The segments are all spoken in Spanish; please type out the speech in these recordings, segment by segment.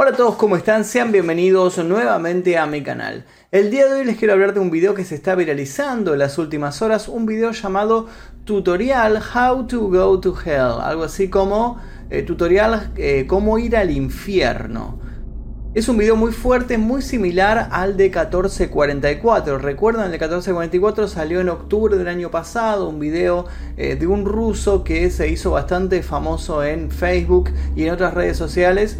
Hola a todos, ¿cómo están? Sean bienvenidos nuevamente a mi canal. El día de hoy les quiero hablar de un video que se está viralizando en las últimas horas, un video llamado Tutorial How to Go to Hell, algo así como eh, tutorial eh, cómo ir al infierno. Es un video muy fuerte, muy similar al de 1444. Recuerdan, el de 1444 salió en octubre del año pasado, un video eh, de un ruso que se hizo bastante famoso en Facebook y en otras redes sociales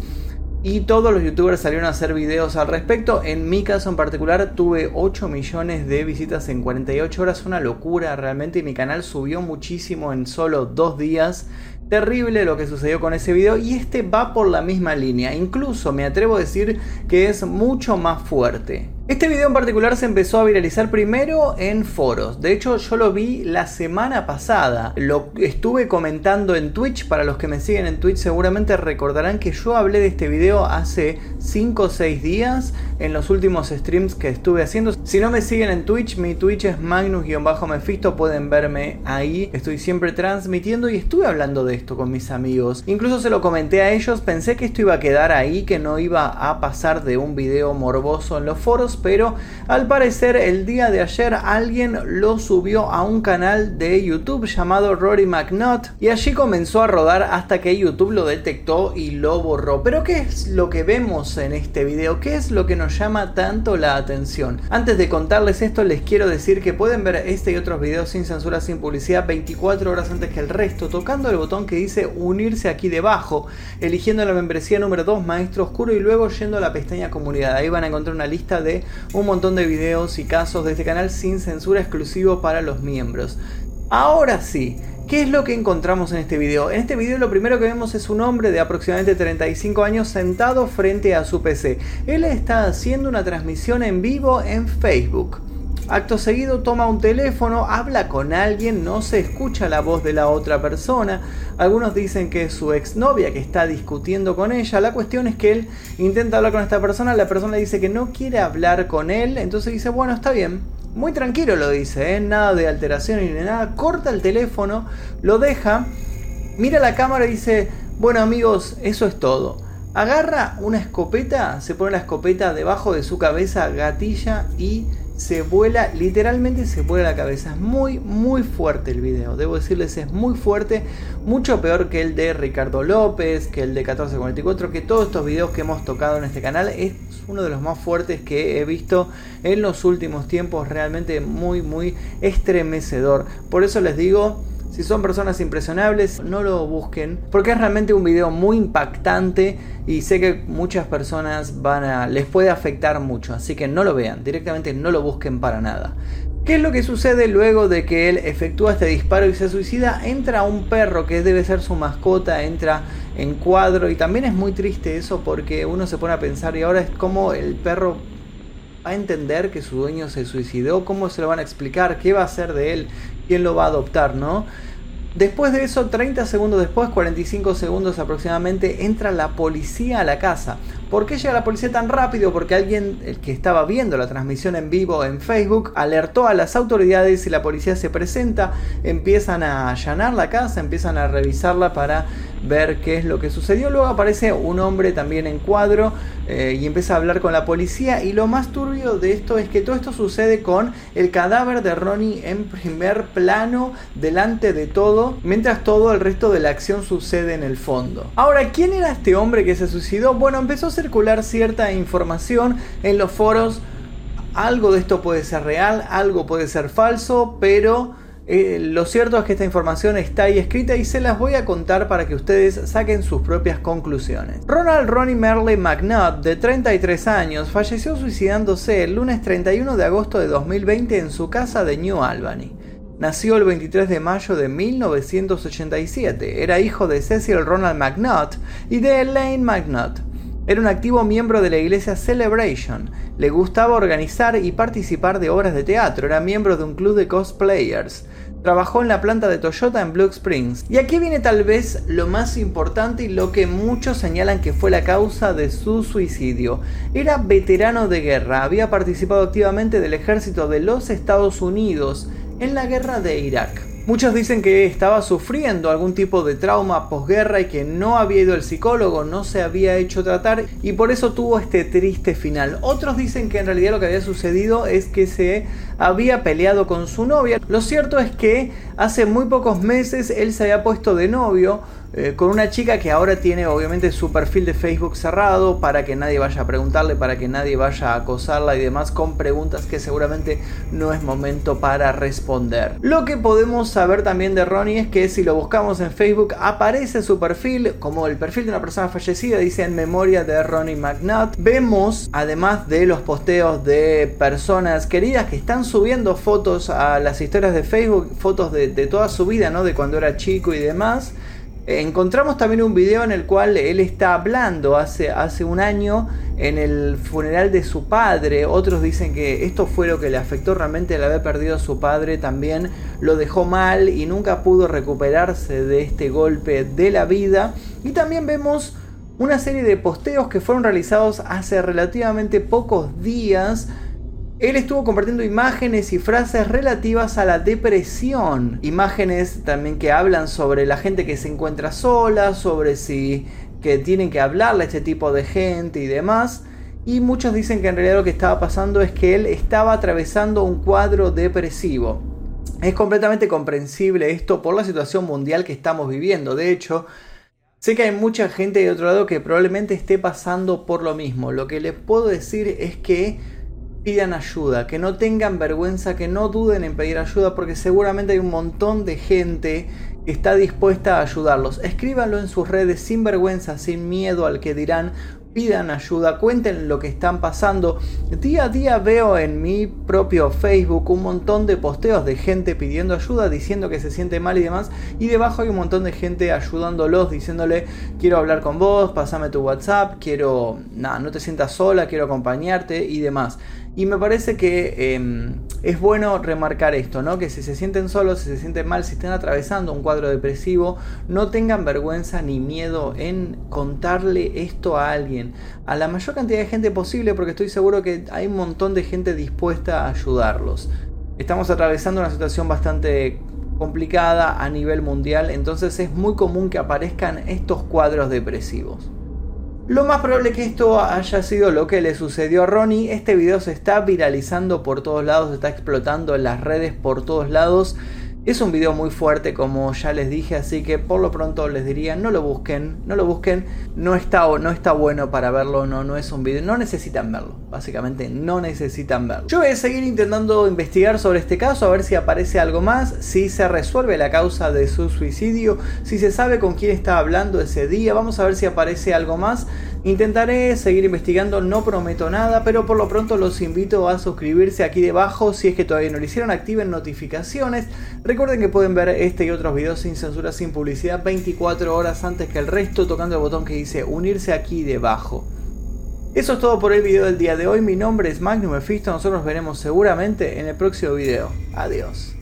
y todos los youtubers salieron a hacer videos al respecto. En mi caso en particular tuve 8 millones de visitas en 48 horas, una locura realmente y mi canal subió muchísimo en solo dos días. Terrible lo que sucedió con ese video y este va por la misma línea, incluso me atrevo a decir que es mucho más fuerte. Este video en particular se empezó a viralizar primero en foros. De hecho, yo lo vi la semana pasada. Lo estuve comentando en Twitch. Para los que me siguen en Twitch seguramente recordarán que yo hablé de este video hace 5 o 6 días en los últimos streams que estuve haciendo. Si no me siguen en Twitch, mi Twitch es Magnus-Mephisto. Pueden verme ahí. Estoy siempre transmitiendo y estuve hablando de esto con mis amigos. Incluso se lo comenté a ellos. Pensé que esto iba a quedar ahí, que no iba a pasar de un video morboso en los foros pero al parecer el día de ayer alguien lo subió a un canal de YouTube llamado Rory McNutt y allí comenzó a rodar hasta que YouTube lo detectó y lo borró. Pero ¿qué es lo que vemos en este video? ¿Qué es lo que nos llama tanto la atención? Antes de contarles esto les quiero decir que pueden ver este y otros videos sin censura, sin publicidad 24 horas antes que el resto tocando el botón que dice unirse aquí debajo, eligiendo la membresía número 2 Maestro Oscuro y luego yendo a la pestaña comunidad. Ahí van a encontrar una lista de un montón de videos y casos de este canal sin censura exclusivo para los miembros. Ahora sí, ¿Qué es lo que encontramos en este video? En este video lo primero que vemos es un hombre de aproximadamente 35 años sentado frente a su PC. Él está haciendo una transmisión en vivo en Facebook. Acto seguido toma un teléfono, habla con alguien, no se escucha la voz de la otra persona. Algunos dicen que es su exnovia que está discutiendo con ella. La cuestión es que él intenta hablar con esta persona, la persona dice que no quiere hablar con él, entonces dice, bueno, está bien. Muy tranquilo lo dice, ¿eh? nada de alteración ni nada. Corta el teléfono, lo deja, mira la cámara y dice, bueno amigos, eso es todo. Agarra una escopeta, se pone la escopeta debajo de su cabeza, gatilla y se vuela, literalmente se vuela la cabeza. Es muy, muy fuerte el video. Debo decirles, es muy fuerte. Mucho peor que el de Ricardo López, que el de 1444, que todos estos videos que hemos tocado en este canal. Es uno de los más fuertes que he visto en los últimos tiempos. Realmente muy, muy estremecedor. Por eso les digo si son personas impresionables, no lo busquen, porque es realmente un video muy impactante y sé que muchas personas van a les puede afectar mucho, así que no lo vean, directamente no lo busquen para nada. ¿Qué es lo que sucede luego de que él efectúa este disparo y se suicida? Entra un perro que debe ser su mascota, entra en cuadro y también es muy triste eso porque uno se pone a pensar y ahora es como el perro a entender que su dueño se suicidó, cómo se lo van a explicar, qué va a hacer de él, quién lo va a adoptar, ¿no? Después de eso, 30 segundos después, 45 segundos aproximadamente, entra la policía a la casa. ¿Por qué llega la policía tan rápido? Porque alguien el que estaba viendo la transmisión en vivo en Facebook alertó a las autoridades y la policía se presenta, empiezan a allanar la casa, empiezan a revisarla para ver qué es lo que sucedió. Luego aparece un hombre también en cuadro eh, y empieza a hablar con la policía. Y lo más turbio de esto es que todo esto sucede con el cadáver de Ronnie en primer plano delante de todo, mientras todo el resto de la acción sucede en el fondo. Ahora, ¿quién era este hombre que se suicidó? Bueno, empezó a circular cierta información en los foros. Algo de esto puede ser real, algo puede ser falso, pero eh, lo cierto es que esta información está ahí escrita y se las voy a contar para que ustedes saquen sus propias conclusiones. Ronald Ronnie Merle McNutt, de 33 años, falleció suicidándose el lunes 31 de agosto de 2020 en su casa de New Albany. Nació el 23 de mayo de 1987. Era hijo de Cecil Ronald McNutt y de Elaine McNutt. Era un activo miembro de la iglesia Celebration. Le gustaba organizar y participar de obras de teatro. Era miembro de un club de cosplayers. Trabajó en la planta de Toyota en Blue Springs. Y aquí viene tal vez lo más importante y lo que muchos señalan que fue la causa de su suicidio. Era veterano de guerra, había participado activamente del ejército de los Estados Unidos en la guerra de Irak. Muchos dicen que estaba sufriendo algún tipo de trauma posguerra y que no había ido al psicólogo, no se había hecho tratar y por eso tuvo este triste final. Otros dicen que en realidad lo que había sucedido es que se había peleado con su novia. Lo cierto es que hace muy pocos meses él se había puesto de novio eh, con una chica que ahora tiene obviamente su perfil de Facebook cerrado para que nadie vaya a preguntarle, para que nadie vaya a acosarla y demás con preguntas que seguramente no es momento para responder. Lo que podemos saber también de Ronnie es que si lo buscamos en Facebook aparece su perfil como el perfil de una persona fallecida, dice en memoria de Ronnie McNutt. Vemos además de los posteos de personas queridas que están subiendo fotos a las historias de Facebook, fotos de, toda su vida, ¿no? De cuando era chico y demás. Encontramos también un video en el cual él está hablando hace, hace un año en el funeral de su padre. Otros dicen que esto fue lo que le afectó realmente el haber perdido a su padre. También lo dejó mal y nunca pudo recuperarse de este golpe de la vida. Y también vemos una serie de posteos que fueron realizados hace relativamente pocos días él estuvo compartiendo imágenes y frases relativas a la depresión. Imágenes también que hablan sobre la gente que se encuentra sola, sobre si que tienen que hablarle a este tipo de gente y demás. Y muchos dicen que en realidad lo que estaba pasando es que él estaba atravesando un cuadro depresivo. Es completamente comprensible esto por la situación mundial que estamos viviendo. De hecho, sé que hay mucha gente de otro lado que probablemente esté pasando por lo mismo. Lo que les puedo decir es que pidan ayuda, que no tengan vergüenza, que no duden en pedir ayuda, porque seguramente hay un montón de gente que está dispuesta a ayudarlos. Escríbanlo en sus redes sin vergüenza, sin miedo al que dirán, pidan ayuda, cuenten lo que están pasando. Día a día veo en mi propio Facebook un montón de posteos de gente pidiendo ayuda, diciendo que se siente mal y demás, y debajo hay un montón de gente ayudándolos, diciéndole, quiero hablar con vos, pasame tu WhatsApp, quiero, nada, no te sientas sola, quiero acompañarte y demás. Y me parece que em, es bueno remarcar esto, ¿no? Que si se sienten solos, si se sienten mal, si están atravesando un cuadro depresivo, no tengan vergüenza ni miedo en contarle esto a alguien, a la mayor cantidad de gente posible, porque estoy seguro que hay un montón de gente dispuesta a ayudarlos. Estamos atravesando una situación bastante complicada a nivel mundial, entonces es muy común que aparezcan estos cuadros depresivos. Lo más probable que esto haya sido lo que le sucedió a Ronnie. Este video se está viralizando por todos lados, se está explotando en las redes por todos lados. Es un video muy fuerte como ya les dije, así que por lo pronto les diría no lo busquen, no lo busquen, no está, no está bueno para verlo, no, no es un video, no necesitan verlo, básicamente no necesitan verlo. Yo voy a seguir intentando investigar sobre este caso, a ver si aparece algo más, si se resuelve la causa de su suicidio, si se sabe con quién estaba hablando ese día, vamos a ver si aparece algo más. Intentaré seguir investigando, no prometo nada, pero por lo pronto los invito a suscribirse aquí debajo si es que todavía no lo hicieron, activen notificaciones. Recuerden que pueden ver este y otros videos sin censura, sin publicidad, 24 horas antes que el resto, tocando el botón que dice unirse aquí debajo. Eso es todo por el video del día de hoy, mi nombre es Magnum Mephisto, nosotros nos veremos seguramente en el próximo video. Adiós.